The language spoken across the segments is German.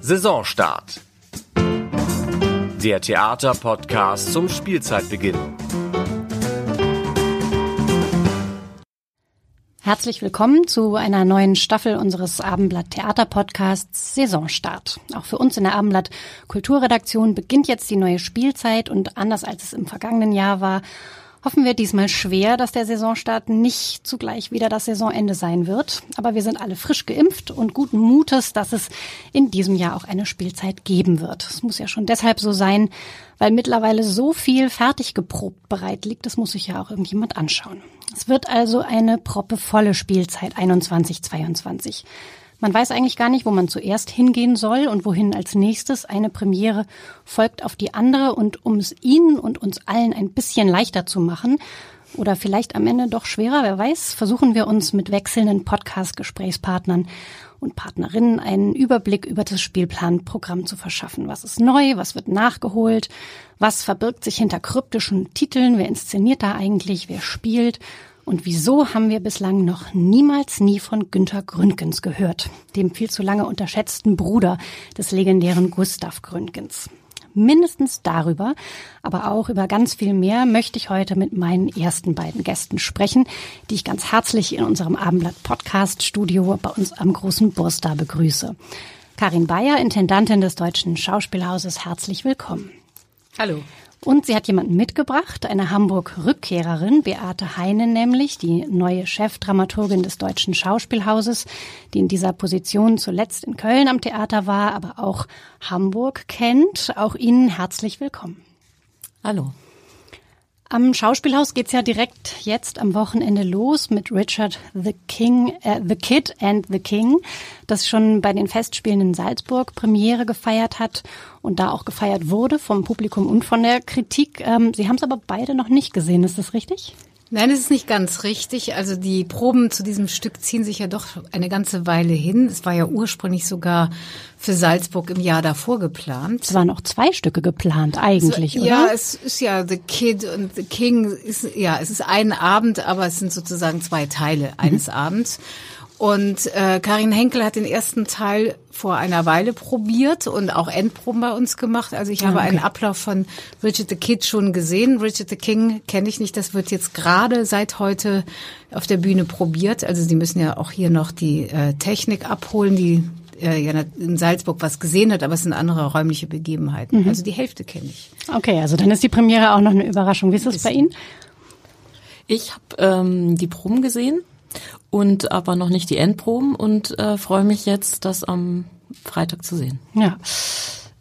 Saisonstart. Der Theaterpodcast zum Spielzeitbeginn. Herzlich willkommen zu einer neuen Staffel unseres Abendblatt Theater Podcasts Saisonstart. Auch für uns in der Abendblatt Kulturredaktion beginnt jetzt die neue Spielzeit und anders als es im vergangenen Jahr war, hoffen wir diesmal schwer, dass der Saisonstart nicht zugleich wieder das Saisonende sein wird. Aber wir sind alle frisch geimpft und guten Mutes, dass es in diesem Jahr auch eine Spielzeit geben wird. Es muss ja schon deshalb so sein, weil mittlerweile so viel fertig geprobt bereit liegt. Das muss sich ja auch irgendjemand anschauen. Es wird also eine proppevolle Spielzeit 21-22. Man weiß eigentlich gar nicht, wo man zuerst hingehen soll und wohin als nächstes. Eine Premiere folgt auf die andere und um es Ihnen und uns allen ein bisschen leichter zu machen oder vielleicht am Ende doch schwerer, wer weiß, versuchen wir uns mit wechselnden Podcast-Gesprächspartnern und Partnerinnen einen Überblick über das Spielplanprogramm zu verschaffen. Was ist neu? Was wird nachgeholt? Was verbirgt sich hinter kryptischen Titeln? Wer inszeniert da eigentlich? Wer spielt? Und wieso haben wir bislang noch niemals nie von Günter Gründgens gehört, dem viel zu lange unterschätzten Bruder des legendären Gustav Gründgens? Mindestens darüber, aber auch über ganz viel mehr möchte ich heute mit meinen ersten beiden Gästen sprechen, die ich ganz herzlich in unserem Abendblatt Podcast Studio bei uns am großen Burstar begrüße. Karin Bayer, Intendantin des Deutschen Schauspielhauses, herzlich willkommen. Hallo. Und sie hat jemanden mitgebracht, eine Hamburg-Rückkehrerin, Beate Heine nämlich, die neue Chefdramaturgin des Deutschen Schauspielhauses, die in dieser Position zuletzt in Köln am Theater war, aber auch Hamburg kennt. Auch Ihnen herzlich willkommen. Hallo. Am Schauspielhaus geht's ja direkt jetzt am Wochenende los mit Richard the King, äh, The Kid and the King, das schon bei den Festspielen in Salzburg Premiere gefeiert hat und da auch gefeiert wurde vom Publikum und von der Kritik. Ähm, Sie haben es aber beide noch nicht gesehen, ist das richtig? Nein, es ist nicht ganz richtig. Also die Proben zu diesem Stück ziehen sich ja doch eine ganze Weile hin. Es war ja ursprünglich sogar für Salzburg im Jahr davor geplant. Es waren noch zwei Stücke geplant eigentlich, also, oder? Ja, es ist ja The Kid und The King. Ist, ja, es ist ein Abend, aber es sind sozusagen zwei Teile eines mhm. Abends. Und äh, Karin Henkel hat den ersten Teil vor einer Weile probiert und auch Endproben bei uns gemacht. Also ich habe ah, okay. einen Ablauf von Richard the Kid schon gesehen. Richard the King kenne ich nicht. Das wird jetzt gerade seit heute auf der Bühne probiert. Also Sie müssen ja auch hier noch die äh, Technik abholen, die äh, ja in Salzburg was gesehen hat, aber es sind andere räumliche Begebenheiten. Mhm. Also die Hälfte kenne ich. Okay, also dann ist die Premiere auch noch eine Überraschung. Wie ist das bei Ihnen? Ich habe ähm, die Proben gesehen und aber noch nicht die Endproben und äh, freue mich jetzt, das am Freitag zu sehen. Ja.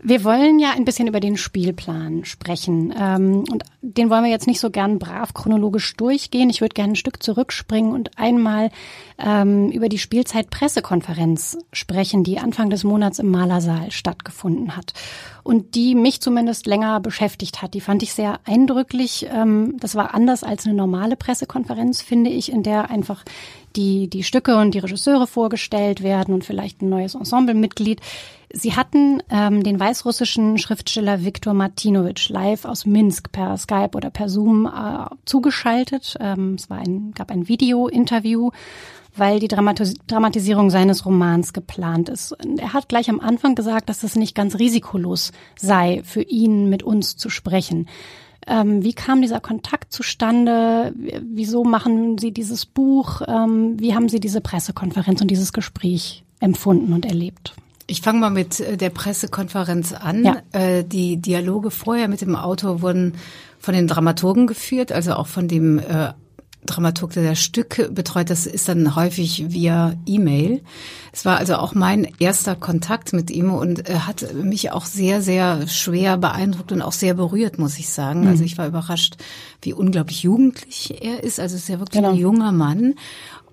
Wir wollen ja ein bisschen über den Spielplan sprechen. Ähm, und den wollen wir jetzt nicht so gern brav chronologisch durchgehen. Ich würde gerne ein Stück zurückspringen und einmal ähm, über die Spielzeit-Pressekonferenz sprechen, die Anfang des Monats im Malersaal stattgefunden hat. Und die mich zumindest länger beschäftigt hat. Die fand ich sehr eindrücklich. Ähm, das war anders als eine normale Pressekonferenz, finde ich, in der einfach die, die Stücke und die Regisseure vorgestellt werden und vielleicht ein neues Ensemblemitglied. Sie hatten ähm, den weißrussischen Schriftsteller Viktor Martinovich live aus Minsk per Skype oder per Zoom äh, zugeschaltet. Ähm, es war ein, gab ein Video-Interview, weil die Dramatis Dramatisierung seines Romans geplant ist. Und er hat gleich am Anfang gesagt, dass es nicht ganz risikolos sei, für ihn mit uns zu sprechen. Ähm, wie kam dieser Kontakt zustande? Wieso machen Sie dieses Buch? Ähm, wie haben Sie diese Pressekonferenz und dieses Gespräch empfunden und erlebt? Ich fange mal mit äh, der Pressekonferenz an. Ja. Äh, die Dialoge vorher mit dem Autor wurden von den Dramaturgen geführt, also auch von dem äh, Dramaturg, der das Stück betreut, das ist dann häufig via E-Mail. Es war also auch mein erster Kontakt mit ihm und er hat mich auch sehr, sehr schwer beeindruckt und auch sehr berührt, muss ich sagen. Mhm. Also ich war überrascht, wie unglaublich jugendlich er ist. Also es ist ja wirklich genau. ein junger Mann.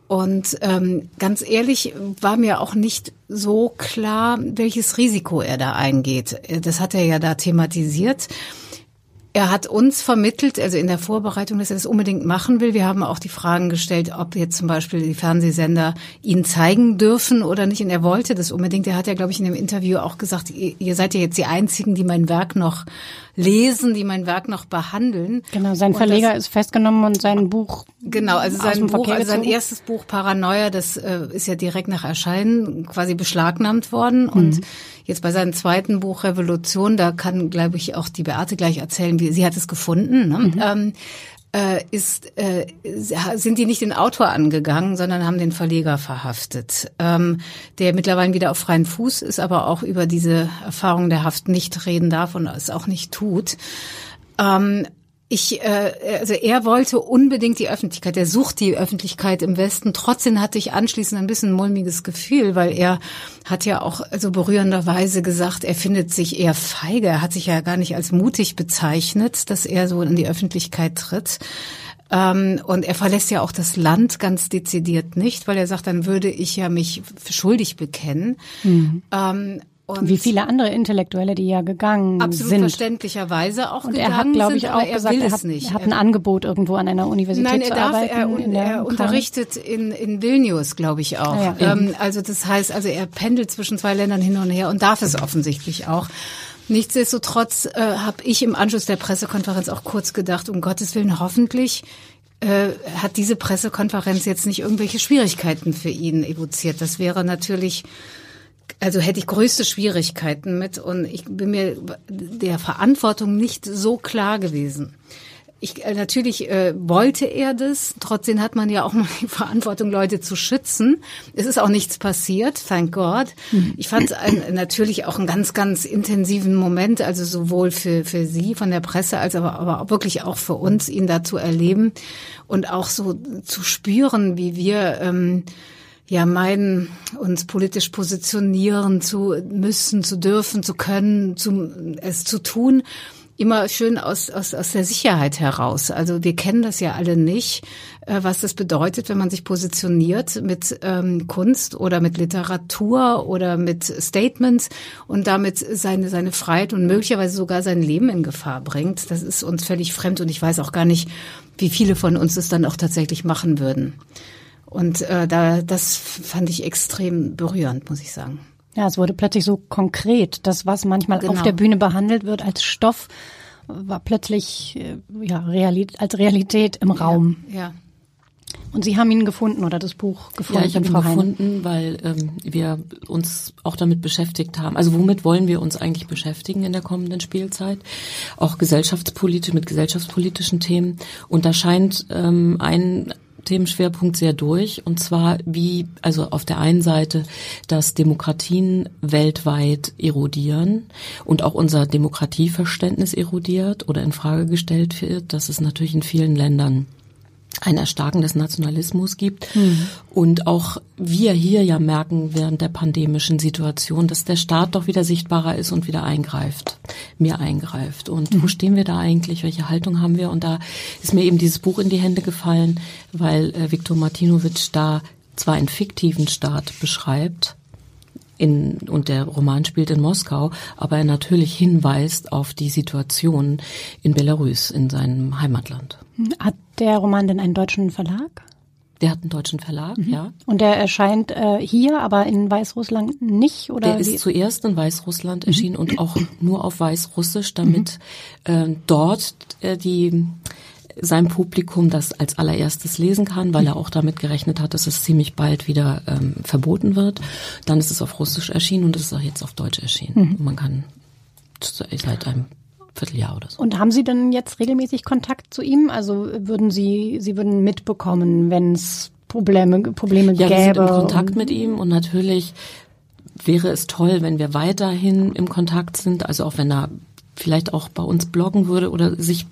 Und ähm, ganz ehrlich war mir auch nicht so klar, welches Risiko er da eingeht. Das hat er ja da thematisiert. Er hat uns vermittelt, also in der Vorbereitung, dass er das unbedingt machen will. Wir haben auch die Fragen gestellt, ob jetzt zum Beispiel die Fernsehsender ihn zeigen dürfen oder nicht. Und er wollte das unbedingt. Er hat ja, glaube ich, in dem Interview auch gesagt, ihr seid ja jetzt die Einzigen, die mein Werk noch lesen, die mein Werk noch behandeln. Genau, sein Verleger ist festgenommen und sein Buch Genau, also sein Buch, also sein erstes Buch Paranoia, das äh, ist ja direkt nach Erscheinen quasi beschlagnahmt worden. Mhm. Und jetzt bei seinem zweiten Buch Revolution, da kann, glaube ich, auch die Beate gleich erzählen, wie sie hat es gefunden. Ne? Mhm. Ähm, äh, ist, äh, sind die nicht den Autor angegangen, sondern haben den Verleger verhaftet, ähm, der mittlerweile wieder auf freien Fuß ist, aber auch über diese Erfahrung der Haft nicht reden darf und es auch nicht tut. Ähm, ich, äh, also er wollte unbedingt die Öffentlichkeit. Er sucht die Öffentlichkeit im Westen. Trotzdem hatte ich anschließend ein bisschen ein mulmiges Gefühl, weil er hat ja auch so berührenderweise gesagt, er findet sich eher feige. Er hat sich ja gar nicht als mutig bezeichnet, dass er so in die Öffentlichkeit tritt. Ähm, und er verlässt ja auch das Land ganz dezidiert nicht, weil er sagt, dann würde ich ja mich schuldig bekennen. Mhm. Ähm, und Wie viele andere Intellektuelle, die ja gegangen absolut sind. verständlicherweise auch Und er hat, glaube ich, auch er gesagt, er hat, er hat, ein Angebot irgendwo an einer Universität Nein, er zu darf, arbeiten. Er, er unterrichtet in, in Vilnius, glaube ich auch. Ja, ähm, also das heißt, also er pendelt zwischen zwei Ländern hin und her und darf es offensichtlich auch. Nichtsdestotrotz äh, habe ich im Anschluss der Pressekonferenz auch kurz gedacht, um Gottes Willen, hoffentlich äh, hat diese Pressekonferenz jetzt nicht irgendwelche Schwierigkeiten für ihn evoziert. Das wäre natürlich also hätte ich größte Schwierigkeiten mit und ich bin mir der Verantwortung nicht so klar gewesen. Ich, äh, natürlich äh, wollte er das. Trotzdem hat man ja auch mal die Verantwortung, Leute zu schützen. Es ist auch nichts passiert, thank God. Mhm. Ich fand es natürlich auch einen ganz, ganz intensiven Moment, also sowohl für, für Sie von der Presse, als aber, aber auch wirklich auch für uns, ihn da zu erleben und auch so zu spüren, wie wir ähm, ja meinen, uns politisch positionieren zu müssen, zu dürfen, zu können, zu, es zu tun, immer schön aus, aus, aus der Sicherheit heraus. Also wir kennen das ja alle nicht, äh, was das bedeutet, wenn man sich positioniert mit ähm, Kunst oder mit Literatur oder mit Statements und damit seine, seine Freiheit und möglicherweise sogar sein Leben in Gefahr bringt. Das ist uns völlig fremd und ich weiß auch gar nicht, wie viele von uns es dann auch tatsächlich machen würden. Und äh, da, das fand ich extrem berührend, muss ich sagen. Ja, es wurde plötzlich so konkret. Das, was manchmal genau. auf der Bühne behandelt wird als Stoff, war plötzlich äh, ja, Realität, als Realität im Raum. Ja, ja. Und Sie haben ihn gefunden oder das Buch gefunden? Ja, ich habe ihn gefunden, weil ähm, wir uns auch damit beschäftigt haben. Also womit wollen wir uns eigentlich beschäftigen in der kommenden Spielzeit? Auch gesellschaftspolitisch, mit gesellschaftspolitischen Themen. Und da scheint ähm, ein Themenschwerpunkt sehr durch. Und zwar wie, also auf der einen Seite, dass Demokratien weltweit erodieren und auch unser Demokratieverständnis erodiert oder in Frage gestellt wird. Das ist natürlich in vielen Ländern ein Erstarken des Nationalismus gibt. Mhm. Und auch wir hier ja merken während der pandemischen Situation, dass der Staat doch wieder sichtbarer ist und wieder eingreift, mehr eingreift. Und mhm. wo stehen wir da eigentlich? Welche Haltung haben wir? Und da ist mir eben dieses Buch in die Hände gefallen, weil äh, Viktor Martinovic da zwar einen fiktiven Staat beschreibt, in, und der Roman spielt in Moskau, aber er natürlich hinweist auf die Situation in Belarus, in seinem Heimatland. Hat der Roman denn einen deutschen Verlag? Der hat einen deutschen Verlag, mhm. ja. Und der erscheint äh, hier, aber in Weißrussland nicht, oder? Der ist zuerst in Weißrussland mhm. erschienen und auch nur auf Weißrussisch, damit mhm. äh, dort äh, die sein Publikum das als allererstes lesen kann, weil er auch damit gerechnet hat, dass es ziemlich bald wieder ähm, verboten wird. Dann ist es auf Russisch erschienen und es ist auch jetzt auf Deutsch erschienen. Mhm. Man kann seit einem Vierteljahr oder so. Und haben Sie denn jetzt regelmäßig Kontakt zu ihm? Also würden Sie, Sie würden mitbekommen, wenn es Probleme, Probleme ja, gäbe? Ja, wir sind in Kontakt mit ihm und natürlich wäre es toll, wenn wir weiterhin im Kontakt sind, also auch wenn er vielleicht auch bei uns bloggen würde oder sich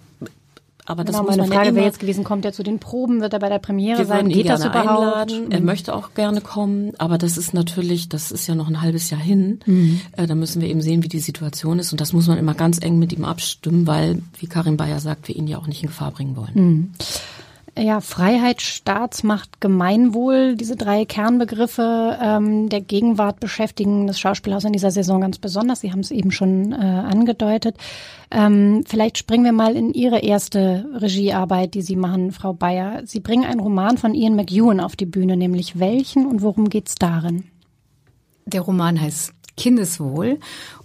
aber das genau, muss meine Frage ja wäre jetzt gewesen, kommt er zu den Proben, wird er bei der Premiere wir sein, geht das überhaupt? Einladen. Er möchte auch gerne kommen, aber das ist natürlich, das ist ja noch ein halbes Jahr hin. Mhm. Äh, da müssen wir eben sehen, wie die Situation ist und das muss man immer ganz eng mit ihm abstimmen, weil, wie Karin Bayer sagt, wir ihn ja auch nicht in Gefahr bringen wollen. Mhm. Ja, Freiheit, Staatsmacht, Gemeinwohl, diese drei Kernbegriffe ähm, der Gegenwart beschäftigen das Schauspielhaus in dieser Saison ganz besonders. Sie haben es eben schon äh, angedeutet. Ähm, vielleicht springen wir mal in Ihre erste Regiearbeit, die Sie machen, Frau Bayer. Sie bringen einen Roman von Ian McEwan auf die Bühne, nämlich welchen und worum geht's darin? Der Roman heißt Kindeswohl.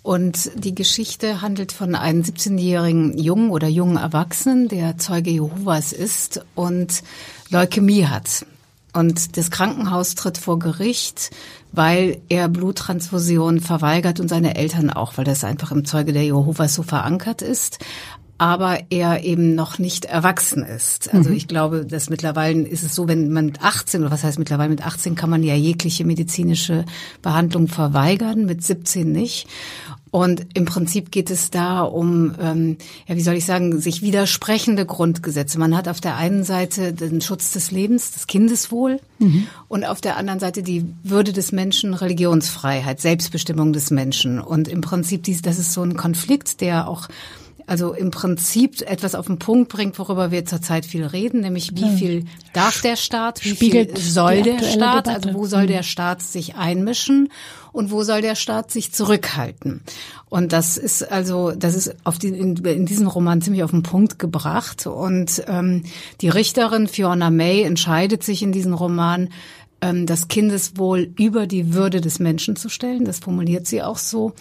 Und die Geschichte handelt von einem 17-jährigen Jungen oder jungen Erwachsenen, der Zeuge Jehovas ist und Leukämie hat. Und das Krankenhaus tritt vor Gericht, weil er Bluttransfusion verweigert und seine Eltern auch, weil das einfach im Zeuge der Jehovas so verankert ist aber er eben noch nicht erwachsen ist. Also mhm. ich glaube, dass mittlerweile ist es so, wenn man mit 18 oder was heißt mittlerweile mit 18 kann man ja jegliche medizinische Behandlung verweigern, mit 17 nicht. Und im Prinzip geht es da um, ähm, ja, wie soll ich sagen, sich widersprechende Grundgesetze. Man hat auf der einen Seite den Schutz des Lebens, das Kindeswohl, mhm. und auf der anderen Seite die Würde des Menschen, Religionsfreiheit, Selbstbestimmung des Menschen. Und im Prinzip, dies, das ist so ein Konflikt, der auch also im Prinzip etwas auf den Punkt bringt, worüber wir zurzeit viel reden, nämlich wie viel darf der Staat, wie Spiegelt viel soll der Staat, Debatte. also wo soll der Staat sich einmischen und wo soll der Staat sich zurückhalten. Und das ist also, das ist auf die, in, in diesem Roman ziemlich auf den Punkt gebracht. Und ähm, die Richterin Fiona May entscheidet sich in diesem Roman, ähm, das Kindeswohl über die Würde des Menschen zu stellen. Das formuliert sie auch so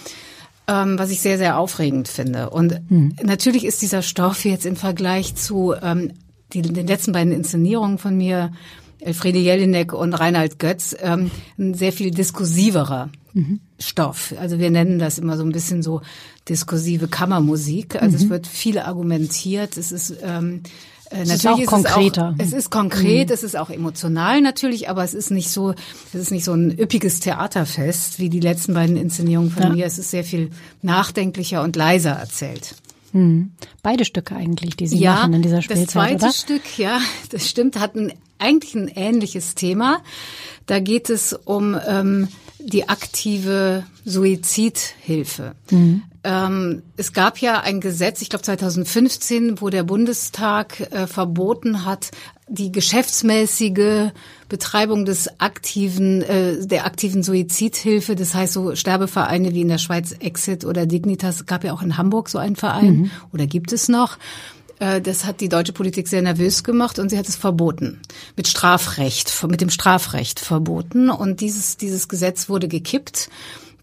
ähm, was ich sehr, sehr aufregend finde. Und hm. natürlich ist dieser Stoff jetzt im Vergleich zu ähm, die, den letzten beiden Inszenierungen von mir, Elfriede Jelinek und Reinhard Götz, ähm, ein sehr viel diskursiverer mhm. Stoff. Also wir nennen das immer so ein bisschen so diskursive Kammermusik. Also mhm. es wird viel argumentiert. Es ist ähm, äh, es natürlich ist auch konkreter. Es, auch, es ist konkret, mhm. es ist auch emotional natürlich, aber es ist nicht so, es ist nicht so ein üppiges Theaterfest wie die letzten beiden Inszenierungen von ja. mir. Es ist sehr viel nachdenklicher und leiser erzählt. Mhm. Beide Stücke eigentlich, die Sie ja, machen in dieser Spielzeit, das zweite oder? Stück, ja, das stimmt, hat ein, eigentlich ein ähnliches Thema. Da geht es um ähm, die aktive Suizidhilfe. Mhm. Ähm, es gab ja ein Gesetz, ich glaube 2015, wo der Bundestag äh, verboten hat, die geschäftsmäßige Betreibung des aktiven, äh, der aktiven Suizidhilfe, das heißt so Sterbevereine wie in der Schweiz Exit oder Dignitas, gab ja auch in Hamburg so einen Verein mhm. oder gibt es noch. Äh, das hat die deutsche Politik sehr nervös gemacht und sie hat es verboten. Mit Strafrecht, mit dem Strafrecht verboten. Und dieses, dieses Gesetz wurde gekippt.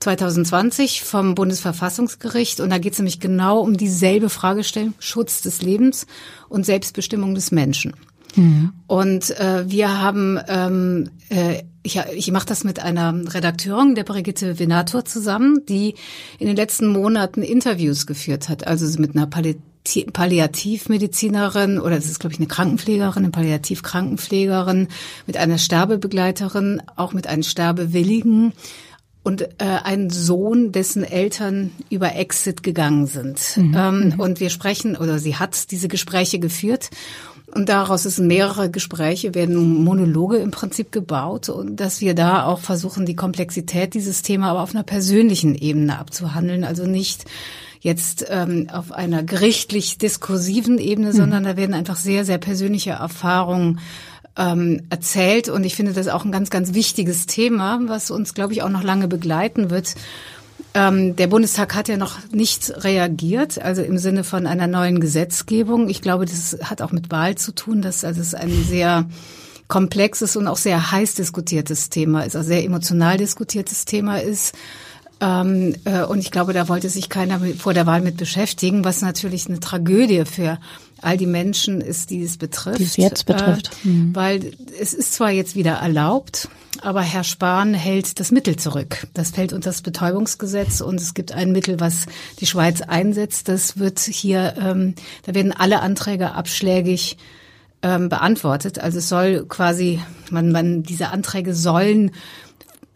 2020 vom Bundesverfassungsgericht und da geht es nämlich genau um dieselbe Fragestellung Schutz des Lebens und Selbstbestimmung des Menschen. Mhm. Und äh, wir haben, ähm, äh, ich, ich mache das mit einer Redakteurin, der Brigitte Venator zusammen, die in den letzten Monaten Interviews geführt hat, also mit einer Palli Palliativmedizinerin oder das ist glaube ich eine Krankenpflegerin, eine Palliativkrankenpflegerin, mit einer Sterbebegleiterin, auch mit einem Sterbewilligen und äh, ein Sohn, dessen Eltern über Exit gegangen sind. Mhm. Ähm, mhm. und wir sprechen, oder sie hat diese Gespräche geführt. Und daraus sind mehrere Gespräche, werden Monologe im Prinzip gebaut und dass wir da auch versuchen, die Komplexität dieses Thema aber auf einer persönlichen Ebene abzuhandeln. Also nicht jetzt ähm, auf einer gerichtlich diskursiven Ebene, mhm. sondern da werden einfach sehr, sehr persönliche Erfahrungen ähm, erzählt. Und ich finde das auch ein ganz, ganz wichtiges Thema, was uns, glaube ich, auch noch lange begleiten wird. Ähm, der Bundestag hat ja noch nicht reagiert, also im Sinne von einer neuen Gesetzgebung. Ich glaube, das hat auch mit Wahl zu tun, dass also es ein sehr komplexes und auch sehr heiß diskutiertes Thema ist, also sehr emotional diskutiertes Thema ist. Ähm, äh, und ich glaube, da wollte sich keiner vor der Wahl mit beschäftigen, was natürlich eine Tragödie für all die Menschen ist, die es betrifft. Die es jetzt betrifft. Äh, mhm. Weil es ist zwar jetzt wieder erlaubt, aber Herr Spahn hält das Mittel zurück. Das fällt unter das Betäubungsgesetz und es gibt ein Mittel, was die Schweiz einsetzt. Das wird hier, ähm, da werden alle Anträge abschlägig ähm, beantwortet. Also es soll quasi, man, man, diese Anträge sollen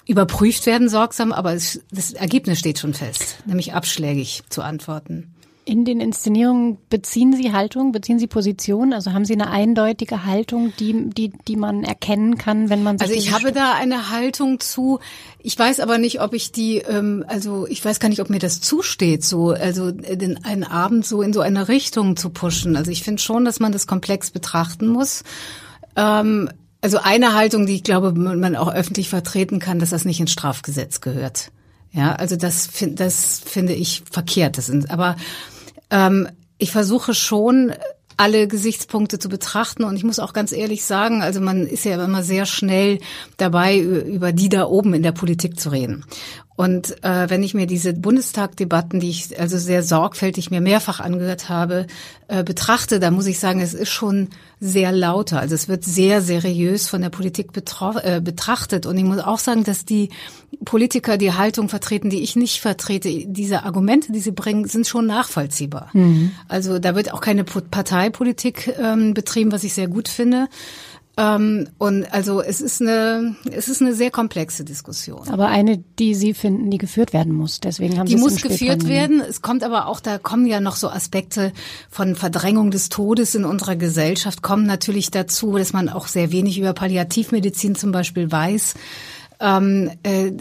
überprüft werden sorgsam, aber es, das Ergebnis steht schon fest, nämlich abschlägig zu antworten. In den Inszenierungen beziehen Sie Haltung, beziehen Sie Position? Also haben Sie eine eindeutige Haltung, die, die, die man erkennen kann, wenn man sich Also ich habe da eine Haltung zu. Ich weiß aber nicht, ob ich die, ähm, also ich weiß gar nicht, ob mir das zusteht, so also den einen Abend so in so eine Richtung zu pushen. Also ich finde schon, dass man das komplex betrachten muss. Ähm, also eine Haltung, die ich glaube, man auch öffentlich vertreten kann, dass das nicht ins Strafgesetz gehört. Ja, also das, das finde ich verkehrt. Das sind, aber ähm, ich versuche schon alle Gesichtspunkte zu betrachten. Und ich muss auch ganz ehrlich sagen, also man ist ja immer sehr schnell dabei, über die da oben in der Politik zu reden. Und äh, wenn ich mir diese Bundestagdebatten, die ich also sehr sorgfältig mir mehrfach angehört habe, äh, betrachte, da muss ich sagen, es ist schon sehr lauter. Also es wird sehr seriös von der Politik äh, betrachtet. Und ich muss auch sagen, dass die Politiker die Haltung vertreten, die ich nicht vertrete. Diese Argumente, die sie bringen, sind schon nachvollziehbar. Mhm. Also da wird auch keine Parteipolitik ähm, betrieben, was ich sehr gut finde. Ähm, und also es ist eine, es ist eine sehr komplexe Diskussion. Aber eine, die Sie finden, die geführt werden muss. Deswegen haben die Sie es muss geführt werden. Es kommt aber auch, da kommen ja noch so Aspekte von Verdrängung des Todes in unserer Gesellschaft kommen natürlich dazu, dass man auch sehr wenig über Palliativmedizin zum Beispiel weiß. Ähm, äh,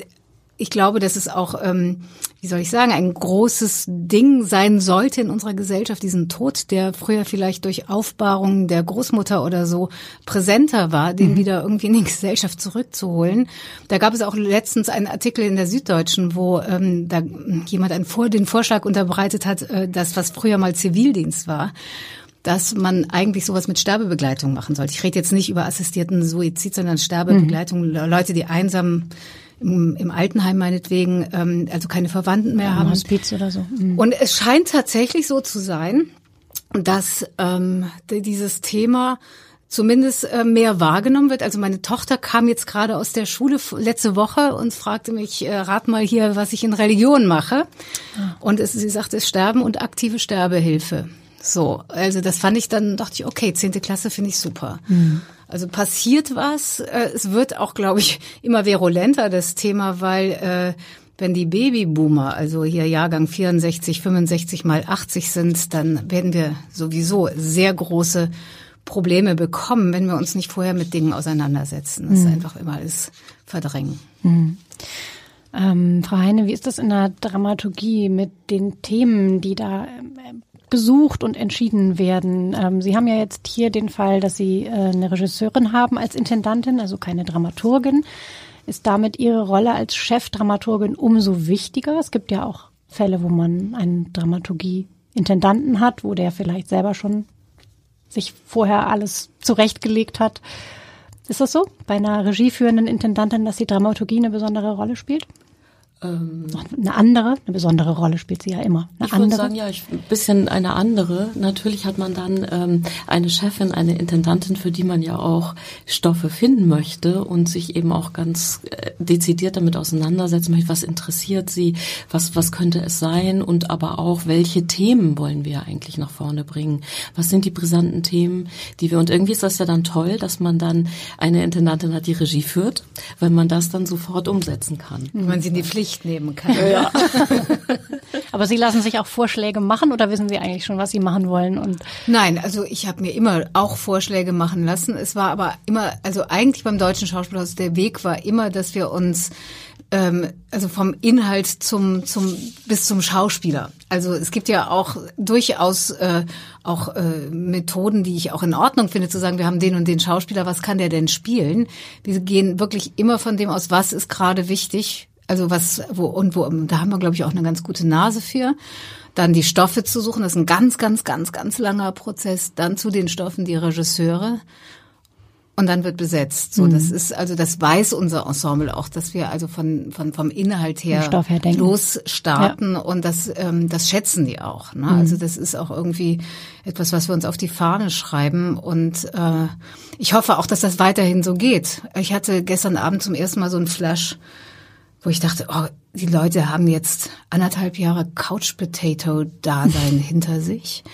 ich glaube, dass es auch, ähm, wie soll ich sagen, ein großes Ding sein sollte in unserer Gesellschaft, diesen Tod, der früher vielleicht durch Aufbahrung der Großmutter oder so präsenter war, den mhm. wieder irgendwie in die Gesellschaft zurückzuholen. Da gab es auch letztens einen Artikel in der Süddeutschen, wo ähm, da jemand einen Vor den Vorschlag unterbreitet hat, äh, das, was früher mal Zivildienst war dass man eigentlich sowas mit Sterbebegleitung machen sollte. Ich rede jetzt nicht über assistierten Suizid, sondern Sterbebegleitung, mhm. Leute, die einsam im, im Altenheim meinetwegen, ähm, also keine Verwandten mehr ja, haben. Hospiz oder so. Mhm. Und es scheint tatsächlich so zu sein, dass ähm, dieses Thema zumindest äh, mehr wahrgenommen wird. Also meine Tochter kam jetzt gerade aus der Schule letzte Woche und fragte mich, äh, rat mal hier, was ich in Religion mache. Ah. Und es, sie sagte, es Sterben und aktive Sterbehilfe. So, also das fand ich dann, dachte ich, okay, zehnte Klasse finde ich super. Mhm. Also passiert was. Äh, es wird auch, glaube ich, immer virulenter, das Thema, weil äh, wenn die Babyboomer, also hier Jahrgang 64, 65 mal 80 sind, dann werden wir sowieso sehr große Probleme bekommen, wenn wir uns nicht vorher mit Dingen auseinandersetzen. Das mhm. ist einfach immer alles verdrängen. Mhm. Ähm, Frau Heine, wie ist das in der Dramaturgie mit den Themen, die da äh, gesucht und entschieden werden. Ähm, Sie haben ja jetzt hier den Fall, dass Sie äh, eine Regisseurin haben als Intendantin, also keine Dramaturgin. Ist damit Ihre Rolle als Chefdramaturgin umso wichtiger? Es gibt ja auch Fälle, wo man einen Dramaturgie-Intendanten hat, wo der vielleicht selber schon sich vorher alles zurechtgelegt hat. Ist das so bei einer regieführenden Intendantin, dass die Dramaturgie eine besondere Rolle spielt? Ähm, Noch eine andere, eine besondere Rolle spielt sie ja immer. Eine ich andere. würde sagen, ja, ich, ein bisschen eine andere. Natürlich hat man dann ähm, eine Chefin, eine Intendantin, für die man ja auch Stoffe finden möchte und sich eben auch ganz äh, dezidiert damit auseinandersetzen möchte, was interessiert sie, was, was könnte es sein und aber auch, welche Themen wollen wir eigentlich nach vorne bringen? Was sind die brisanten Themen, die wir, und irgendwie ist das ja dann toll, dass man dann eine Intendantin hat, die Regie führt, weil man das dann sofort umsetzen kann. Man sie die Pflicht Pflicht nehmen kann. Ja. Aber Sie lassen sich auch Vorschläge machen oder wissen Sie eigentlich schon, was Sie machen wollen? Und Nein, also ich habe mir immer auch Vorschläge machen lassen. Es war aber immer, also eigentlich beim Deutschen Schauspielhaus, der Weg war immer, dass wir uns ähm, also vom Inhalt zum zum bis zum Schauspieler. Also es gibt ja auch durchaus äh, auch äh, Methoden, die ich auch in Ordnung finde, zu sagen, wir haben den und den Schauspieler, was kann der denn spielen? Wir gehen wirklich immer von dem aus, was ist gerade wichtig also was, wo, und wo, da haben wir, glaube ich, auch eine ganz gute Nase für. Dann die Stoffe zu suchen, das ist ein ganz, ganz, ganz, ganz langer Prozess. Dann zu den Stoffen die Regisseure. Und dann wird besetzt. So, mhm. das ist, also das weiß unser Ensemble auch, dass wir also von, von vom Inhalt her, her losstarten ja. und das, ähm, das schätzen die auch. Ne? Mhm. Also das ist auch irgendwie etwas, was wir uns auf die Fahne schreiben. Und äh, ich hoffe auch, dass das weiterhin so geht. Ich hatte gestern Abend zum ersten Mal so ein Flash wo ich dachte, oh, die Leute haben jetzt anderthalb Jahre Couch Potato Dasein hinter sich.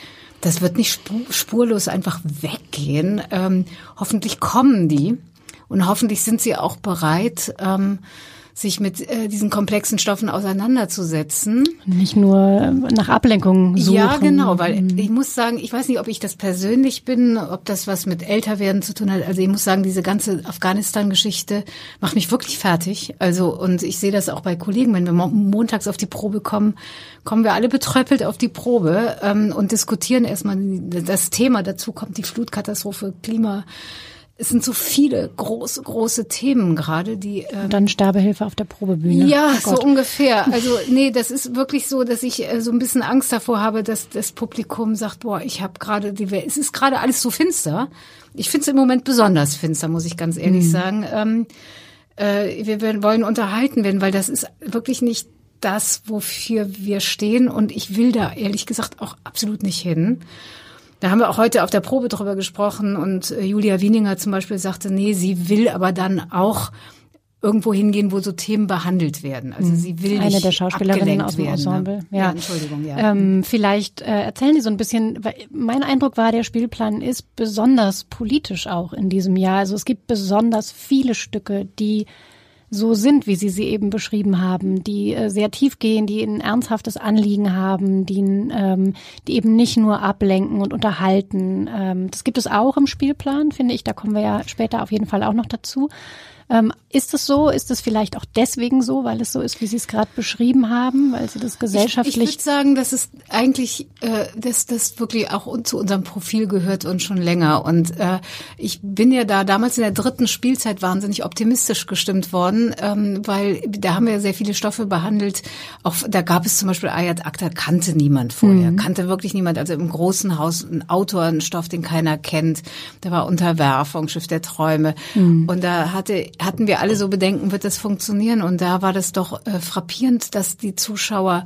Das wird nicht spurlos einfach weggehen. Ähm, hoffentlich kommen die und hoffentlich sind sie auch bereit, ähm, sich mit äh, diesen komplexen Stoffen auseinanderzusetzen. Nicht nur nach Ablenkung suchen. Ja, genau, weil mhm. ich muss sagen, ich weiß nicht, ob ich das persönlich bin, ob das was mit Älterwerden zu tun hat. Also ich muss sagen, diese ganze Afghanistan-Geschichte macht mich wirklich fertig. Also und ich sehe das auch bei Kollegen, wenn wir montags auf die Probe kommen, kommen wir alle betröppelt auf die Probe ähm, und diskutieren erstmal das Thema. Dazu kommt die Flutkatastrophe, Klima es sind so viele große, große Themen gerade, die. Ähm, dann Sterbehilfe auf der Probebühne. Ja, oh so ungefähr. Also nee, das ist wirklich so, dass ich äh, so ein bisschen Angst davor habe, dass das Publikum sagt, boah, ich habe gerade die Welt. Es ist gerade alles so finster. Ich finde es im Moment besonders finster, muss ich ganz ehrlich mhm. sagen. Ähm, äh, wir wollen unterhalten werden, weil das ist wirklich nicht das, wofür wir stehen. Und ich will da ehrlich gesagt auch absolut nicht hin. Da haben wir auch heute auf der Probe drüber gesprochen und äh, Julia Wieninger zum Beispiel sagte, nee, sie will aber dann auch irgendwo hingehen, wo so Themen behandelt werden. Also mhm. sie will eine nicht der Schauspielerinnen aus dem Ensemble. Ne? Ja. ja. Entschuldigung. Ja. Ähm, vielleicht äh, erzählen Sie so ein bisschen. Weil mein Eindruck war, der Spielplan ist besonders politisch auch in diesem Jahr. Also es gibt besonders viele Stücke, die so sind, wie Sie sie eben beschrieben haben, die äh, sehr tief gehen, die ein ernsthaftes Anliegen haben, die, ähm, die eben nicht nur ablenken und unterhalten. Ähm, das gibt es auch im Spielplan, finde ich. Da kommen wir ja später auf jeden Fall auch noch dazu. Ähm, ist es so? Ist es vielleicht auch deswegen so, weil es so ist, wie Sie es gerade beschrieben haben, weil Sie das gesellschaftlich? Ich, ich würde sagen, dass es eigentlich, äh, dass das wirklich auch zu unserem Profil gehört und schon länger. Und äh, ich bin ja da damals in der dritten Spielzeit wahnsinnig optimistisch gestimmt worden, ähm, weil da haben wir sehr viele Stoffe behandelt. Auch da gab es zum Beispiel Ayat Akta kannte niemand vorher, mhm. kannte wirklich niemand. Also im großen Haus ein Autor, ein Stoff, den keiner kennt. Da war Unterwerfung, Schiff der Träume. Mhm. Und da hatte hatten wir alle so Bedenken, wird das funktionieren? Und da war das doch äh, frappierend, dass die Zuschauer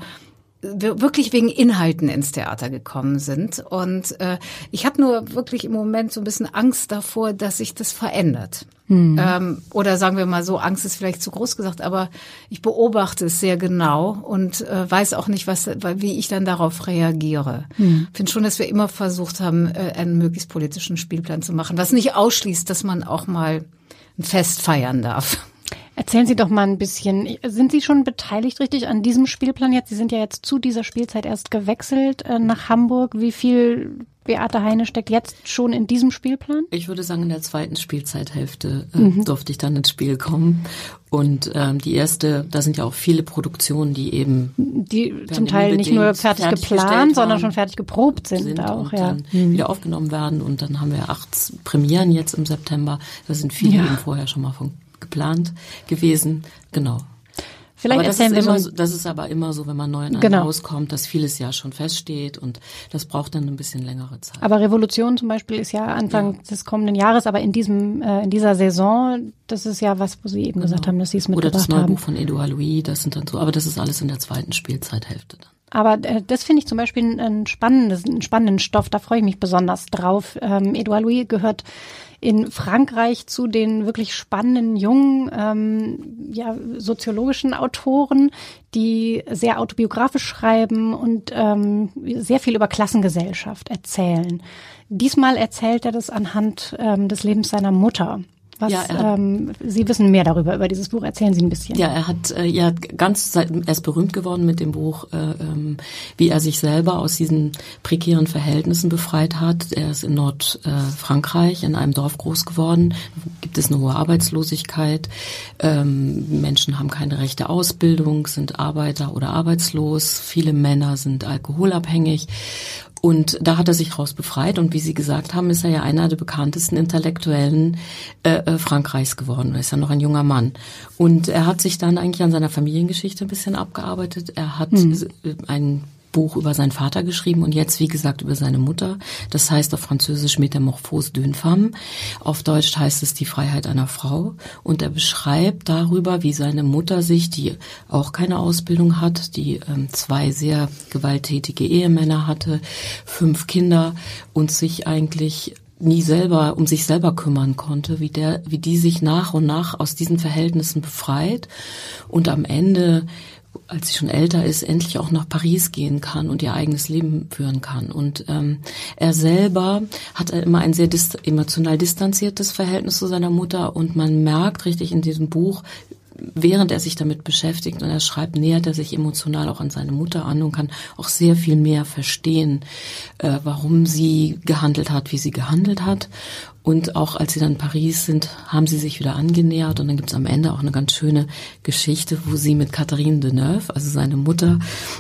wirklich wegen Inhalten ins Theater gekommen sind. Und äh, ich habe nur wirklich im Moment so ein bisschen Angst davor, dass sich das verändert. Hm. Ähm, oder sagen wir mal so, Angst ist vielleicht zu groß gesagt, aber ich beobachte es sehr genau und äh, weiß auch nicht, was, wie ich dann darauf reagiere. Hm. Finde schon, dass wir immer versucht haben, äh, einen möglichst politischen Spielplan zu machen, was nicht ausschließt, dass man auch mal Fest feiern darf. Erzählen Sie doch mal ein bisschen, sind Sie schon beteiligt richtig an diesem Spielplan jetzt? Sie sind ja jetzt zu dieser Spielzeit erst gewechselt äh, nach Hamburg. Wie viel Beate Heine steckt jetzt schon in diesem Spielplan? Ich würde sagen, in der zweiten Spielzeithälfte äh, mhm. durfte ich dann ins Spiel kommen. Und ähm, die erste, da sind ja auch viele Produktionen, die eben die zum Teil nicht nur fertig, fertig geplant, sondern schon fertig geprobt sind, sind auch, ja. dann mhm. wieder aufgenommen werden. Und dann haben wir acht Premieren jetzt im September. Da sind viele ja. eben vorher schon mal von geplant gewesen. Genau. Vielleicht aber das ist, immer so, das ist aber immer so, wenn man neu in ein genau. Haus kommt, dass vieles ja schon feststeht und das braucht dann ein bisschen längere Zeit. Aber Revolution zum Beispiel ist ja Anfang ja. des kommenden Jahres, aber in diesem äh, in dieser Saison, das ist ja was, wo Sie eben genau. gesagt haben, dass Sie es mitgebracht haben. Oder das Neubuch haben. von Edouard Louis, das sind dann so, aber das ist alles in der zweiten Spielzeithälfte dann. Aber äh, das finde ich zum Beispiel ein spannendes, einen spannenden Stoff. Da freue ich mich besonders drauf. Ähm, Edouard Louis gehört in Frankreich zu den wirklich spannenden jungen ähm, ja, soziologischen Autoren, die sehr autobiografisch schreiben und ähm, sehr viel über Klassengesellschaft erzählen. Diesmal erzählt er das anhand ähm, des Lebens seiner Mutter. Was, ja, hat, ähm, Sie wissen mehr darüber, über dieses Buch. Erzählen Sie ein bisschen. Ja, er hat äh, ja ganz, er ist berühmt geworden mit dem Buch, äh, ähm, wie er sich selber aus diesen prekären Verhältnissen befreit hat. Er ist in Nordfrankreich äh, in einem Dorf groß geworden. Gibt es eine hohe Arbeitslosigkeit. Ähm, Menschen haben keine rechte Ausbildung, sind Arbeiter oder arbeitslos. Viele Männer sind alkoholabhängig. Und da hat er sich raus befreit und wie Sie gesagt haben, ist er ja einer der bekanntesten Intellektuellen äh, äh, Frankreichs geworden. Er ist ja noch ein junger Mann. Und er hat sich dann eigentlich an seiner Familiengeschichte ein bisschen abgearbeitet. Er hat mhm. ein Buch über seinen Vater geschrieben und jetzt, wie gesagt, über seine Mutter. Das heißt auf Französisch Metamorphose d'une femme. Auf Deutsch heißt es die Freiheit einer Frau. Und er beschreibt darüber, wie seine Mutter sich, die auch keine Ausbildung hat, die ähm, zwei sehr gewalttätige Ehemänner hatte, fünf Kinder und sich eigentlich nie selber um sich selber kümmern konnte, wie der, wie die sich nach und nach aus diesen Verhältnissen befreit und am Ende als sie schon älter ist, endlich auch nach Paris gehen kann und ihr eigenes Leben führen kann. Und ähm, er selber hat immer ein sehr dist emotional distanziertes Verhältnis zu seiner Mutter und man merkt richtig in diesem Buch, während er sich damit beschäftigt und er schreibt, nähert er sich emotional auch an seine Mutter an und kann auch sehr viel mehr verstehen, äh, warum sie gehandelt hat, wie sie gehandelt hat. Und auch als sie dann in Paris sind, haben sie sich wieder angenähert und dann gibt es am Ende auch eine ganz schöne Geschichte, wo sie mit Catherine Deneuve, also seine Mutter,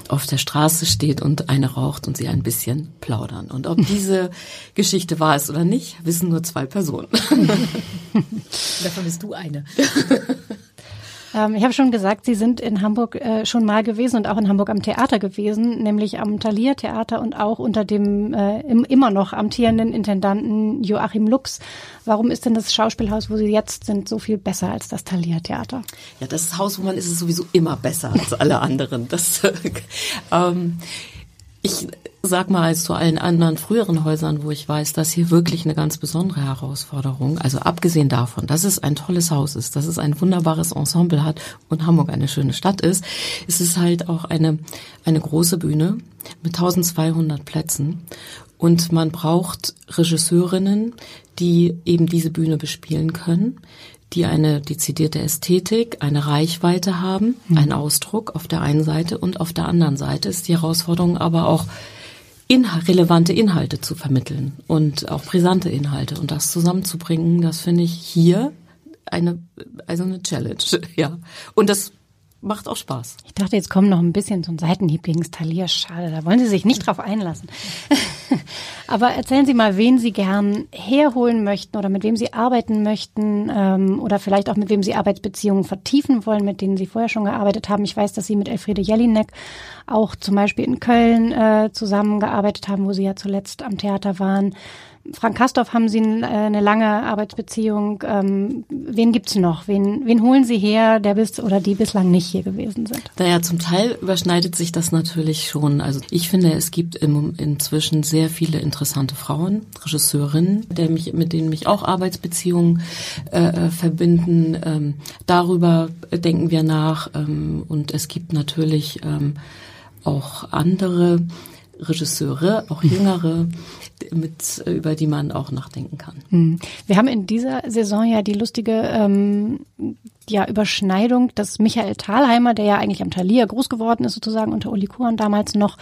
auf der Straße steht und eine raucht und sie ein bisschen plaudern. Und ob diese Geschichte wahr ist oder nicht, wissen nur zwei Personen. Davon bist du eine. Ähm, ich habe schon gesagt, Sie sind in Hamburg äh, schon mal gewesen und auch in Hamburg am Theater gewesen, nämlich am Thalia Theater und auch unter dem äh, im, immer noch amtierenden Intendanten Joachim Lux. Warum ist denn das Schauspielhaus, wo Sie jetzt sind, so viel besser als das Thalia Theater? Ja, das Haus, wo man ist, ist sowieso immer besser als alle anderen. Das, ähm, ich sag mal, als zu allen anderen früheren Häusern, wo ich weiß, dass hier wirklich eine ganz besondere Herausforderung, also abgesehen davon, dass es ein tolles Haus ist, dass es ein wunderbares Ensemble hat und Hamburg eine schöne Stadt ist, ist es halt auch eine, eine große Bühne mit 1200 Plätzen und man braucht Regisseurinnen, die eben diese Bühne bespielen können, die eine dezidierte Ästhetik, eine Reichweite haben, mhm. einen Ausdruck auf der einen Seite und auf der anderen Seite ist die Herausforderung aber auch in, relevante Inhalte zu vermitteln und auch brisante Inhalte und das zusammenzubringen, das finde ich hier eine also eine Challenge, ja. Und das macht auch Spaß. Ich dachte, jetzt kommt noch ein bisschen so ein Seitenhieb gegen Thalia. Schade, da wollen Sie sich nicht drauf einlassen. Aber erzählen Sie mal, wen Sie gern herholen möchten oder mit wem Sie arbeiten möchten ähm, oder vielleicht auch mit wem Sie Arbeitsbeziehungen vertiefen wollen, mit denen Sie vorher schon gearbeitet haben. Ich weiß, dass Sie mit Elfriede Jelinek auch zum Beispiel in Köln äh, zusammengearbeitet haben, wo Sie ja zuletzt am Theater waren. Frank Kastorf haben Sie äh, eine lange Arbeitsbeziehung. Ähm, wen gibt's noch? Wen, wen holen Sie her, der bis oder die bislang nicht hier gewesen sind? Naja, zum Teil überschneidet sich das natürlich schon. Also ich finde, es gibt inzwischen sehr viele interessante Frauen, Regisseurinnen, der mich, mit denen mich auch Arbeitsbeziehungen äh, äh verbinden. Ähm, darüber denken wir nach. Ähm, und es gibt natürlich ähm, auch andere Regisseure, auch jüngere, mit, über die man auch nachdenken kann. Hm. Wir haben in dieser Saison ja die lustige ähm, ja, Überschneidung, dass Michael Thalheimer, der ja eigentlich am Thalia groß geworden ist, sozusagen unter Uli Kuhn damals noch,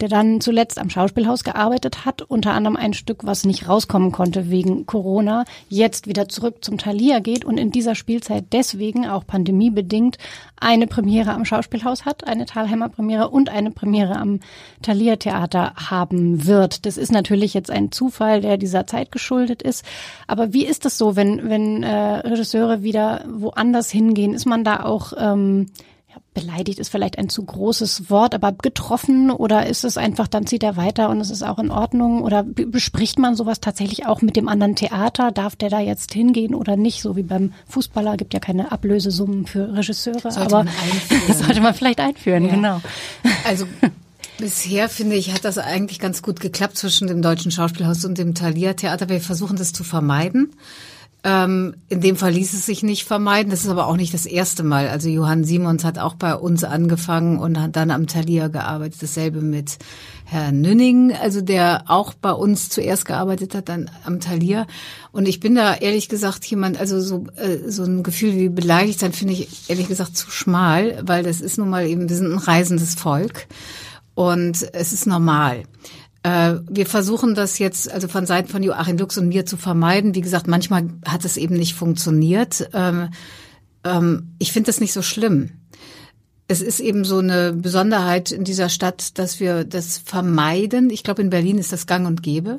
der dann zuletzt am Schauspielhaus gearbeitet hat, unter anderem ein Stück, was nicht rauskommen konnte wegen Corona, jetzt wieder zurück zum Thalia geht und in dieser Spielzeit deswegen auch pandemiebedingt eine Premiere am Schauspielhaus hat, eine Thalheimer Premiere und eine Premiere am Thalia Theater haben wird. Das ist natürlich jetzt ein Zufall, der dieser Zeit geschuldet ist. Aber wie ist das so, wenn, wenn äh, Regisseure wieder woanders hingehen? Ist man da auch ähm, beleidigt ist vielleicht ein zu großes Wort, aber getroffen oder ist es einfach, dann zieht er weiter und es ist auch in Ordnung oder bespricht man sowas tatsächlich auch mit dem anderen Theater? Darf der da jetzt hingehen oder nicht? So wie beim Fußballer gibt ja keine Ablösesummen für Regisseure, sollte aber man sollte man vielleicht einführen, ja. genau. Also Bisher finde ich, hat das eigentlich ganz gut geklappt zwischen dem Deutschen Schauspielhaus und dem Thalia Theater. Wir versuchen das zu vermeiden. Ähm, in dem Fall ließ es sich nicht vermeiden. Das ist aber auch nicht das erste Mal. Also Johann Simons hat auch bei uns angefangen und hat dann am Thalia gearbeitet. Dasselbe mit Herrn Nünning, also der auch bei uns zuerst gearbeitet hat, dann am Thalia. Und ich bin da ehrlich gesagt jemand, also so, äh, so ein Gefühl wie beleidigt sein, finde ich ehrlich gesagt zu schmal, weil das ist nun mal eben, wir sind ein reisendes Volk. Und es ist normal. Äh, wir versuchen das jetzt also von Seiten von Joachim Lux und mir zu vermeiden. Wie gesagt, manchmal hat es eben nicht funktioniert. Ähm, ähm, ich finde das nicht so schlimm. Es ist eben so eine Besonderheit in dieser Stadt, dass wir das vermeiden. Ich glaube, in Berlin ist das gang und gäbe.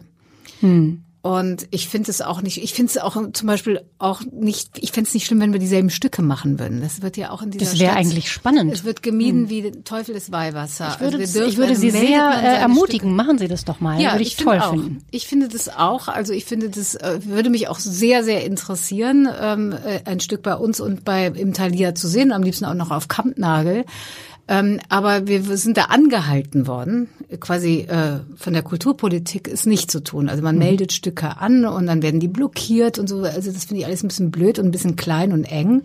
Hm. Und ich finde es auch nicht, ich finde es auch zum Beispiel auch nicht, ich finde es nicht schlimm, wenn wir dieselben Stücke machen würden. Das wird ja auch in dieser Das wäre eigentlich spannend. Es wird gemieden hm. wie Teufel des Weihwasser. Ich würde, also ich würde Sie sehr äh, ermutigen, Stücke. machen Sie das doch mal. Ja, würde ich, ich toll auch. finden. Ich finde das auch, also ich finde das, äh, würde mich auch sehr, sehr interessieren, ähm, äh, ein Stück bei uns und bei im Thalia zu sehen, am liebsten auch noch auf Kampnagel. Ähm, aber wir sind da angehalten worden, quasi äh, von der Kulturpolitik ist nicht zu tun. Also man mhm. meldet Stücke an und dann werden die blockiert und so. Also das finde ich alles ein bisschen blöd und ein bisschen klein und eng.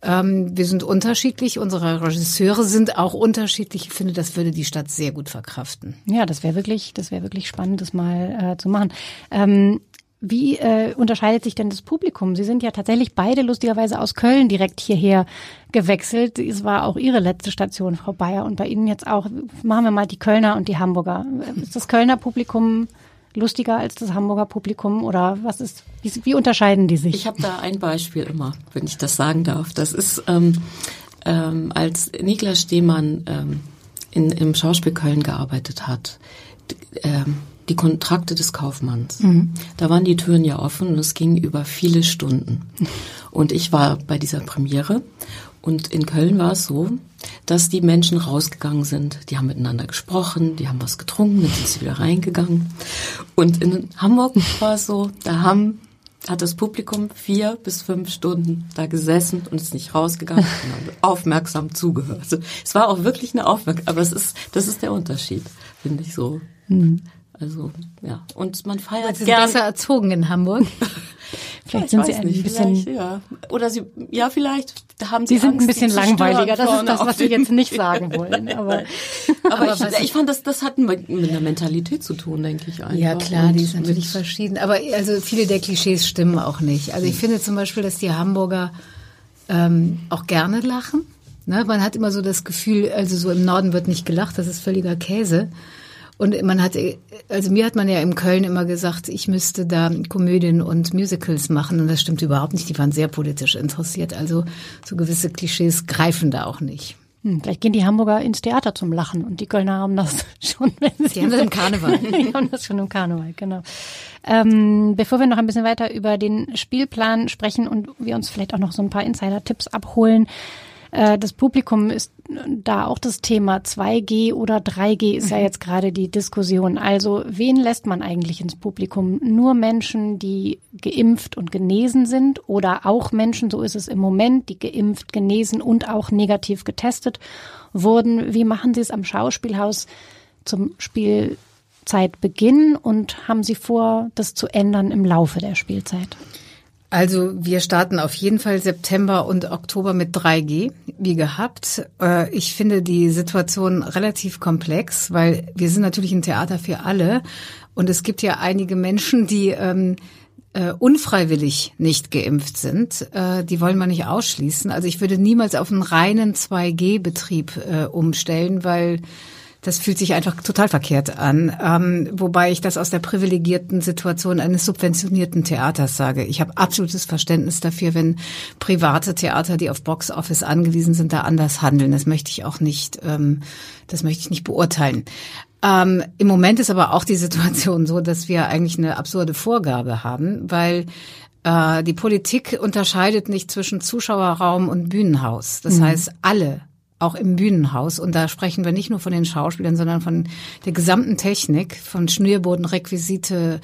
Ähm, wir sind unterschiedlich, unsere Regisseure sind auch unterschiedlich. Ich finde, das würde die Stadt sehr gut verkraften. Ja, das wäre wirklich, das wäre wirklich spannend, das mal äh, zu machen. Ähm, wie äh, unterscheidet sich denn das Publikum? Sie sind ja tatsächlich beide lustigerweise aus Köln direkt hierher gewechselt. Es war auch Ihre letzte Station, Frau Bayer, und bei Ihnen jetzt auch. Machen wir mal die Kölner und die Hamburger. Ist das Kölner Publikum lustiger als das Hamburger Publikum oder was ist? Wie, wie unterscheiden die sich? Ich habe da ein Beispiel immer, wenn ich das sagen darf. Das ist ähm, ähm, als Niklas Stehmann ähm, in, im Schauspiel Köln gearbeitet hat. Ähm, die Kontrakte des Kaufmanns. Mhm. Da waren die Türen ja offen und es ging über viele Stunden. Und ich war bei dieser Premiere Und in Köln war es so, dass die Menschen rausgegangen sind. Die haben miteinander gesprochen, die haben was getrunken, dann sind sie wieder reingegangen. Und in Hamburg war es so, da haben hat das Publikum vier bis fünf Stunden da gesessen und ist nicht rausgegangen hat aufmerksam zugehört. Also, es war auch wirklich eine Aufmerksamkeit, aber es ist, das ist der Unterschied, finde ich so. Mhm. Also, ja. Und man feiert Sie sind gern. besser erzogen in Hamburg. vielleicht sind Sie ein nicht, bisschen, ja. Oder Sie, ja, vielleicht haben Sie Sie sind Angst, ein bisschen langweiliger. Das ist das, was Sie jetzt nicht sagen wollen. Aber, aber, aber ich, ich, fand, das, das hat mit, mit einer Mentalität zu tun, denke ich einfach. Ja, klar, Und die ist natürlich verschieden. Aber also viele der Klischees stimmen auch nicht. Also ich finde zum Beispiel, dass die Hamburger ähm, auch gerne lachen. Ne? Man hat immer so das Gefühl, also so im Norden wird nicht gelacht, das ist völliger Käse. Und man hat, also mir hat man ja in Köln immer gesagt, ich müsste da Komödien und Musicals machen. Und das stimmt überhaupt nicht. Die waren sehr politisch interessiert. Also so gewisse Klischees greifen da auch nicht. Hm, vielleicht gehen die Hamburger ins Theater zum Lachen und die Kölner haben das schon. Wenn sie, sie haben das im Karneval. die haben das schon im Karneval, genau. Ähm, bevor wir noch ein bisschen weiter über den Spielplan sprechen und wir uns vielleicht auch noch so ein paar Insider-Tipps abholen, äh, das Publikum ist da auch das Thema 2G oder 3G ist ja mhm. jetzt gerade die Diskussion. Also wen lässt man eigentlich ins Publikum? Nur Menschen, die geimpft und genesen sind oder auch Menschen, so ist es im Moment, die geimpft, genesen und auch negativ getestet wurden. Wie machen Sie es am Schauspielhaus zum Spielzeitbeginn und haben Sie vor, das zu ändern im Laufe der Spielzeit? Also wir starten auf jeden Fall September und Oktober mit 3G, wie gehabt. Äh, ich finde die Situation relativ komplex, weil wir sind natürlich ein Theater für alle und es gibt ja einige Menschen, die ähm, äh, unfreiwillig nicht geimpft sind. Äh, die wollen wir nicht ausschließen. Also ich würde niemals auf einen reinen 2G-Betrieb äh, umstellen, weil das fühlt sich einfach total verkehrt an. Ähm, wobei ich das aus der privilegierten Situation eines subventionierten Theaters sage. Ich habe absolutes Verständnis dafür, wenn private Theater, die auf Box Office angewiesen sind, da anders handeln. Das möchte ich auch nicht, ähm, das möchte ich nicht beurteilen. Ähm, Im Moment ist aber auch die Situation so, dass wir eigentlich eine absurde Vorgabe haben, weil äh, die Politik unterscheidet nicht zwischen Zuschauerraum und Bühnenhaus. Das mhm. heißt, alle auch im Bühnenhaus. Und da sprechen wir nicht nur von den Schauspielern, sondern von der gesamten Technik, von Schnürboden, Requisite,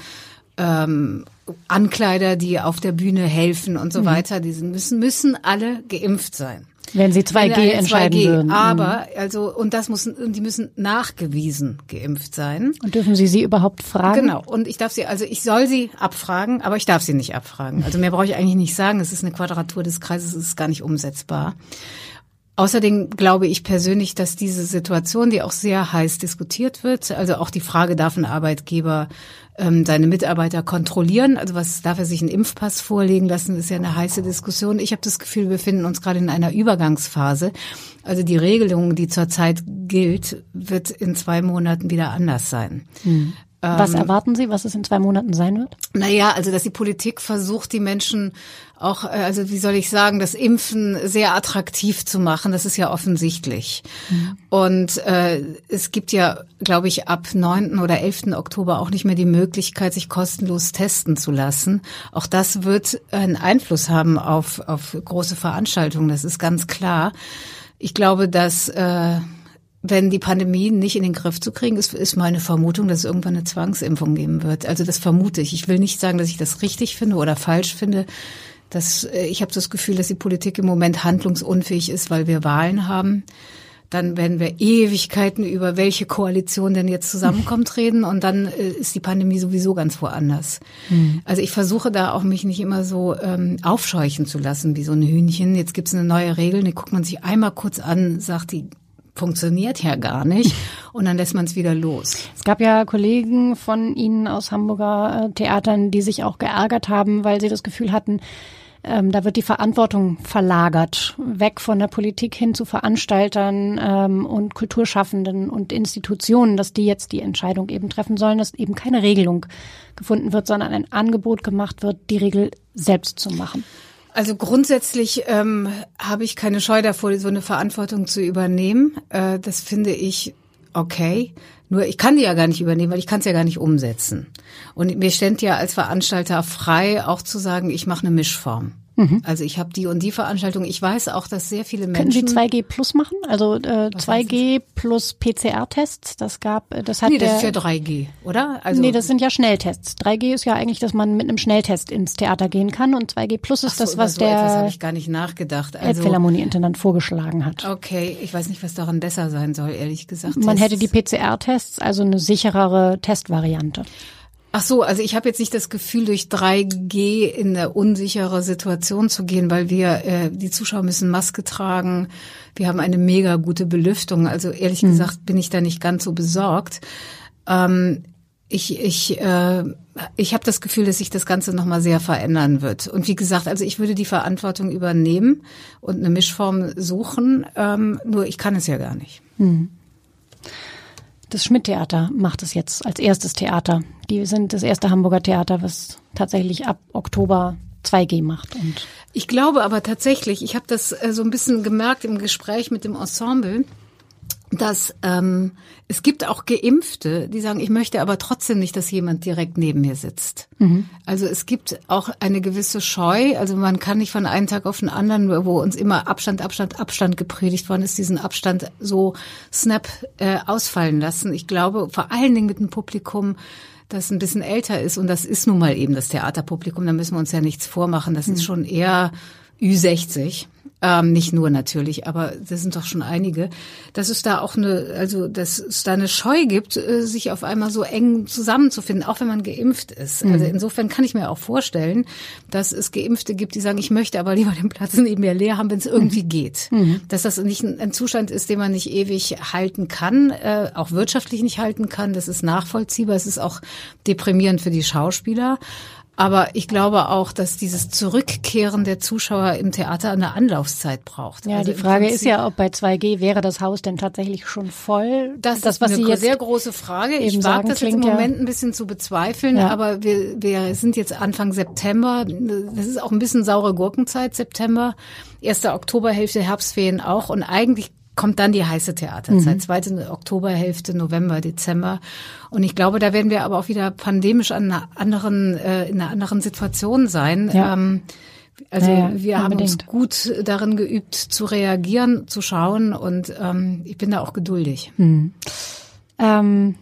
ähm, Ankleider, die auf der Bühne helfen und so mhm. weiter. Die müssen, müssen alle geimpft sein. Wenn sie 2G Wenn entscheiden 2G, würden. Aber, mhm. also, und das müssen, die müssen nachgewiesen geimpft sein. Und dürfen Sie sie überhaupt fragen? Genau. Und ich darf sie, also ich soll sie abfragen, aber ich darf sie nicht abfragen. Also mehr brauche ich eigentlich nicht sagen. Es ist eine Quadratur des Kreises, es ist gar nicht umsetzbar. Außerdem glaube ich persönlich, dass diese Situation, die auch sehr heiß diskutiert wird, also auch die Frage, darf ein Arbeitgeber ähm, seine Mitarbeiter kontrollieren? Also was darf er sich einen Impfpass vorlegen lassen? ist ja eine heiße Diskussion. Ich habe das Gefühl, wir befinden uns gerade in einer Übergangsphase. Also die Regelung, die zurzeit gilt, wird in zwei Monaten wieder anders sein. Hm. Was ähm, erwarten Sie, was es in zwei Monaten sein wird? Naja, also dass die Politik versucht, die Menschen auch, äh, also wie soll ich sagen, das Impfen sehr attraktiv zu machen, das ist ja offensichtlich. Mhm. Und äh, es gibt ja, glaube ich, ab 9. oder 11. Oktober auch nicht mehr die Möglichkeit, sich kostenlos testen zu lassen. Auch das wird einen Einfluss haben auf, auf große Veranstaltungen, das ist ganz klar. Ich glaube, dass äh, wenn die Pandemie nicht in den Griff zu kriegen ist, ist meine Vermutung, dass es irgendwann eine Zwangsimpfung geben wird. Also das vermute ich. Ich will nicht sagen, dass ich das richtig finde oder falsch finde. Das, äh, ich habe das Gefühl, dass die Politik im Moment handlungsunfähig ist, weil wir Wahlen haben. Dann werden wir Ewigkeiten über welche Koalition denn jetzt zusammenkommt reden und dann äh, ist die Pandemie sowieso ganz woanders. Mhm. Also ich versuche da auch mich nicht immer so ähm, aufscheuchen zu lassen wie so ein Hühnchen. Jetzt gibt's eine neue Regel, die guckt man sich einmal kurz an, sagt die funktioniert ja gar nicht und dann lässt man es wieder los. Es gab ja Kollegen von Ihnen aus Hamburger äh, Theatern, die sich auch geärgert haben, weil sie das Gefühl hatten, ähm, da wird die Verantwortung verlagert, weg von der Politik hin zu Veranstaltern ähm, und Kulturschaffenden und Institutionen, dass die jetzt die Entscheidung eben treffen sollen, dass eben keine Regelung gefunden wird, sondern ein Angebot gemacht wird, die Regel selbst zu machen. Also grundsätzlich ähm, habe ich keine Scheu davor, so eine Verantwortung zu übernehmen. Äh, das finde ich okay. Nur ich kann die ja gar nicht übernehmen, weil ich kann es ja gar nicht umsetzen. Und mir stand ja als Veranstalter frei, auch zu sagen, ich mache eine Mischform. Mhm. Also ich habe die und die Veranstaltung. Ich weiß auch, dass sehr viele Menschen. Sie 2G plus machen? Also äh, 2G plus PCR-Tests. Das gab, äh, das hat nee, der, das ist ja 3G, oder? Also nee, das sind ja Schnelltests. 3G ist ja eigentlich, dass man mit einem Schnelltest ins Theater gehen kann und 2G plus ist so, das, was so der habe ich gar nicht nachgedacht. Also, Elbphilharmonie-Intendant vorgeschlagen hat. Okay, ich weiß nicht, was daran besser sein soll, ehrlich gesagt. Man hätte die PCR-Tests, also eine sicherere Testvariante. Ach so, also ich habe jetzt nicht das Gefühl, durch 3G in eine unsichere Situation zu gehen, weil wir, äh, die Zuschauer müssen Maske tragen. Wir haben eine mega gute Belüftung. Also ehrlich hm. gesagt bin ich da nicht ganz so besorgt. Ähm, ich ich, äh, ich habe das Gefühl, dass sich das Ganze nochmal sehr verändern wird. Und wie gesagt, also ich würde die Verantwortung übernehmen und eine Mischform suchen. Ähm, nur ich kann es ja gar nicht. Hm. Das Schmidt-Theater macht es jetzt als erstes Theater. Die sind das erste Hamburger Theater, was tatsächlich ab Oktober 2G macht. Und ich glaube aber tatsächlich, ich habe das äh, so ein bisschen gemerkt im Gespräch mit dem Ensemble, dass ähm, es gibt auch Geimpfte, die sagen, ich möchte aber trotzdem nicht, dass jemand direkt neben mir sitzt. Mhm. Also es gibt auch eine gewisse Scheu. Also man kann nicht von einem Tag auf den anderen, wo uns immer Abstand, Abstand, Abstand gepredigt worden ist, diesen Abstand so snap äh, ausfallen lassen. Ich glaube, vor allen Dingen mit einem Publikum, das ein bisschen älter ist und das ist nun mal eben das Theaterpublikum, da müssen wir uns ja nichts vormachen. Das mhm. ist schon eher Ü60. Ähm, nicht nur natürlich, aber das sind doch schon einige, dass es da auch eine, also dass es da eine Scheu gibt, äh, sich auf einmal so eng zusammenzufinden, auch wenn man geimpft ist. Mhm. Also insofern kann ich mir auch vorstellen, dass es Geimpfte gibt, die sagen, ich möchte aber lieber den Platz neben mir leer haben, wenn es irgendwie mhm. geht. Mhm. Dass das nicht ein, ein, Zustand ist, den man nicht ewig halten kann, äh, auch wirtschaftlich nicht halten kann. Das ist nachvollziehbar. Es ist auch deprimierend für die Schauspieler. Aber ich glaube auch, dass dieses Zurückkehren der Zuschauer im Theater eine Anlaufzeit braucht. Ja, also die Frage ist ja, ob bei 2G wäre das Haus denn tatsächlich schon voll? Das, das ist was eine Sie sehr große Frage. Ich wage das jetzt im Moment ja. ein bisschen zu bezweifeln, ja. aber wir, wir sind jetzt Anfang September. Das ist auch ein bisschen saure Gurkenzeit, September. 1. Oktoberhälfte, Herbstferien auch. Und eigentlich kommt dann die heiße Theaterzeit, mhm. zweite Oktoberhälfte, November, Dezember. Und ich glaube, da werden wir aber auch wieder pandemisch an einer anderen, äh, in einer anderen Situation sein. Ja. Ähm, also ja, wir haben uns gut darin geübt zu reagieren, zu schauen und ähm, ich bin da auch geduldig. Mhm. Ähm,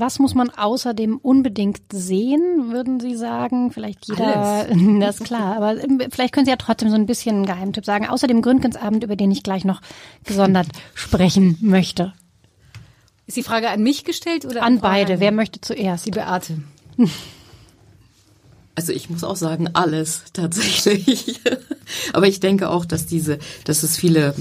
was muss man außerdem unbedingt sehen, würden Sie sagen? Vielleicht jeder, Alles. das ist klar, aber vielleicht können Sie ja trotzdem so ein bisschen einen Geheimtipp sagen, außer dem Gründgensabend, über den ich gleich noch gesondert sprechen möchte. Ist die Frage an mich gestellt oder an, an beide? Wer möchte zuerst? Die Beate. Also ich muss auch sagen, alles tatsächlich. aber ich denke auch, dass diese, dass es viele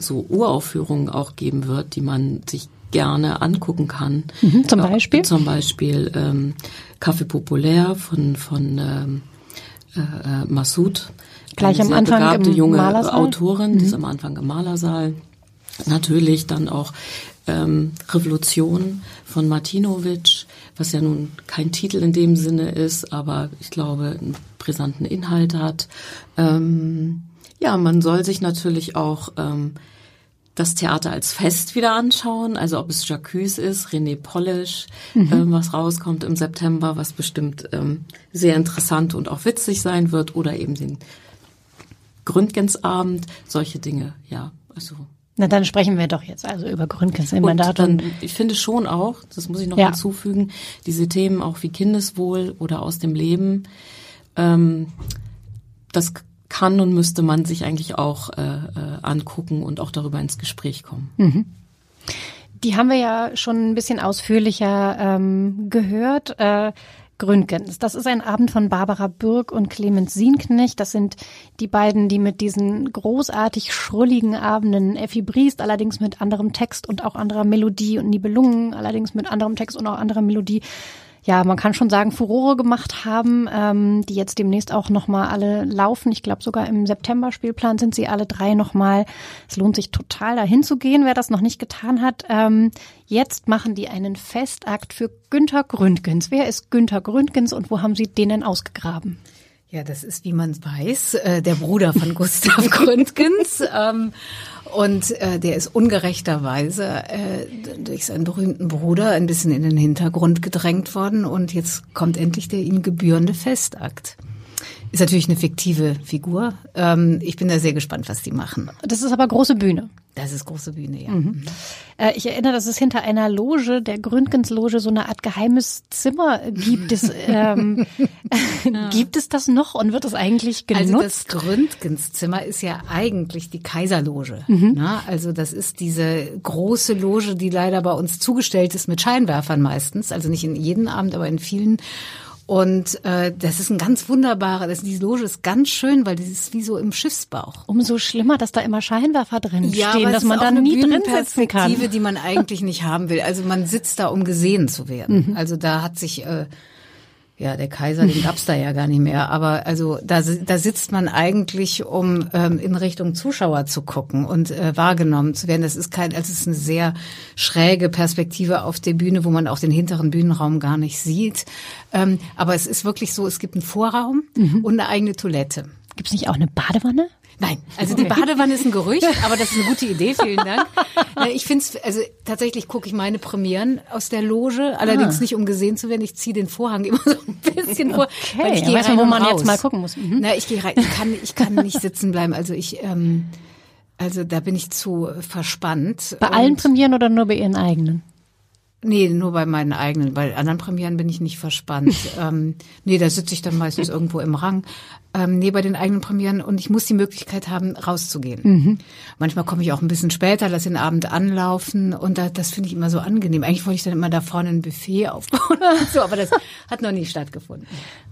so Uraufführungen auch geben wird, die man sich gerne angucken kann. Mhm, zum Beispiel? zum Beispiel ähm, Café Populär von, von ähm, äh, äh Massoud. Gleich am Anfang begabte im junge Malersaal? Autorin, mhm. die ist am Anfang im Malersaal. Natürlich dann auch ähm, Revolution von Martinovic, was ja nun kein Titel in dem Sinne ist, aber ich glaube einen brisanten Inhalt hat. Ähm, ja, man soll sich natürlich auch ähm, das Theater als Fest wieder anschauen, also ob es Jacques ist, René Polish, mhm. ähm, was rauskommt im September, was bestimmt ähm, sehr interessant und auch witzig sein wird, oder eben den Gründgensabend, solche Dinge, ja, also. Na, dann sprechen wir doch jetzt also über Gründgens im Mandat. Dann, ich finde schon auch, das muss ich noch ja. hinzufügen, diese Themen auch wie Kindeswohl oder aus dem Leben, ähm, das kann und müsste man sich eigentlich auch äh, äh, angucken und auch darüber ins Gespräch kommen. Mhm. Die haben wir ja schon ein bisschen ausführlicher ähm, gehört. Äh, Gründgens. Das ist ein Abend von Barbara Bürg und Clemens Sienknecht. Das sind die beiden, die mit diesen großartig schrulligen Abenden, Effi Briest allerdings mit anderem Text und auch anderer Melodie und Nibelungen allerdings mit anderem Text und auch anderer Melodie ja, man kann schon sagen, Furore gemacht haben, ähm, die jetzt demnächst auch nochmal alle laufen. Ich glaube, sogar im September-Spielplan sind sie alle drei nochmal. Es lohnt sich total dahin zu gehen, wer das noch nicht getan hat. Ähm, jetzt machen die einen Festakt für Günther Gründgens. Wer ist Günther Gründgens und wo haben sie den denn ausgegraben? Ja, das ist, wie man weiß, äh, der Bruder von Gustav Gründgens. Ähm, und äh, der ist ungerechterweise äh, durch seinen berühmten Bruder ein bisschen in den Hintergrund gedrängt worden. Und jetzt kommt endlich der ihm gebührende Festakt. Ist natürlich eine fiktive Figur. Ähm, ich bin da sehr gespannt, was die machen. Das ist aber große Bühne. Das ist große Bühne, ja. Mhm. Äh, ich erinnere, dass es hinter einer Loge, der Gründgens-Loge, so eine Art geheimes Zimmer gibt. Es, ähm, ja. Gibt es das noch und wird es eigentlich genutzt? Also das Gründgens-Zimmer ist ja eigentlich die Kaiserloge. Mhm. Na, also das ist diese große Loge, die leider bei uns zugestellt ist mit Scheinwerfern meistens. Also nicht in jedem Abend, aber in vielen. Und äh, das ist ein ganz wunderbarer, das, diese Loge ist ganz schön, weil das ist wie so im Schiffsbauch. Umso schlimmer, dass da immer Scheinwerfer drin ja, stehen, dass man da nie drin sitzen kann. die man eigentlich nicht haben will. Also man sitzt da, um gesehen zu werden. Mhm. Also da hat sich äh, ja, der Kaiser, den gab's da ja gar nicht mehr. Aber also da, da sitzt man eigentlich, um ähm, in Richtung Zuschauer zu gucken und äh, wahrgenommen zu werden. Das ist kein, also es ist eine sehr schräge Perspektive auf der Bühne, wo man auch den hinteren Bühnenraum gar nicht sieht. Ähm, aber es ist wirklich so, es gibt einen Vorraum mhm. und eine eigene Toilette. Gibt's nicht auch eine Badewanne? Nein, also die Badewanne ist ein Gerücht, aber das ist eine gute Idee, vielen Dank. Ich finde es, also tatsächlich gucke ich meine Premieren aus der Loge, allerdings ah. nicht um gesehen zu werden. Ich ziehe den Vorhang immer so ein bisschen vor, okay. weil ich gehe rein wo man raus. jetzt mal gucken muss. Mhm. Na, ich gehe rein, ich kann, ich kann nicht sitzen bleiben. Also ich, ähm, also da bin ich zu verspannt. Bei allen Premieren oder nur bei Ihren eigenen? Nee, nur bei meinen eigenen. Bei anderen Premieren bin ich nicht verspannt. ähm, nee, da sitze ich dann meistens irgendwo im Rang. Ähm, nee, bei den eigenen Premieren und ich muss die Möglichkeit haben, rauszugehen. Mhm. Manchmal komme ich auch ein bisschen später, lasse den Abend anlaufen und da, das finde ich immer so angenehm. Eigentlich wollte ich dann immer da vorne ein Buffet aufbauen, so, aber das hat noch nie stattgefunden.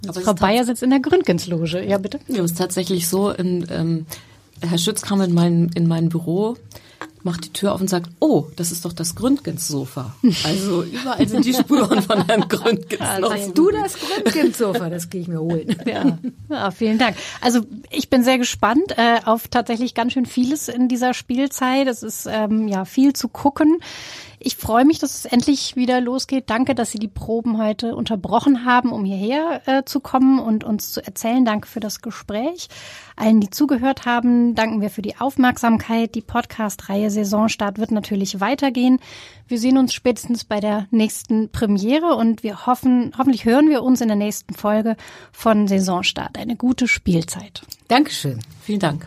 Aber Frau Bayer sitzt in der Gründgensloge. Ja, bitte. Ja, es ist tatsächlich so, in, ähm, Herr Schütz kam in mein, in mein Büro macht die Tür auf und sagt, oh, das ist doch das Gründgens-Sofa. Also überall sind die Spuren von einem Gründgens. Also hast du das Gründgens-Sofa? Das gehe ich mir holen. Ja. ja, vielen Dank. Also ich bin sehr gespannt äh, auf tatsächlich ganz schön vieles in dieser Spielzeit. Es ist ähm, ja viel zu gucken. Ich freue mich, dass es endlich wieder losgeht. Danke, dass Sie die Proben heute unterbrochen haben, um hierher äh, zu kommen und uns zu erzählen. Danke für das Gespräch. Allen, die zugehört haben, danken wir für die Aufmerksamkeit. Die Podcast-Reihe Saisonstart wird natürlich weitergehen. Wir sehen uns spätestens bei der nächsten Premiere und wir hoffen, hoffentlich hören wir uns in der nächsten Folge von Saisonstart. Eine gute Spielzeit. Dankeschön. Vielen Dank.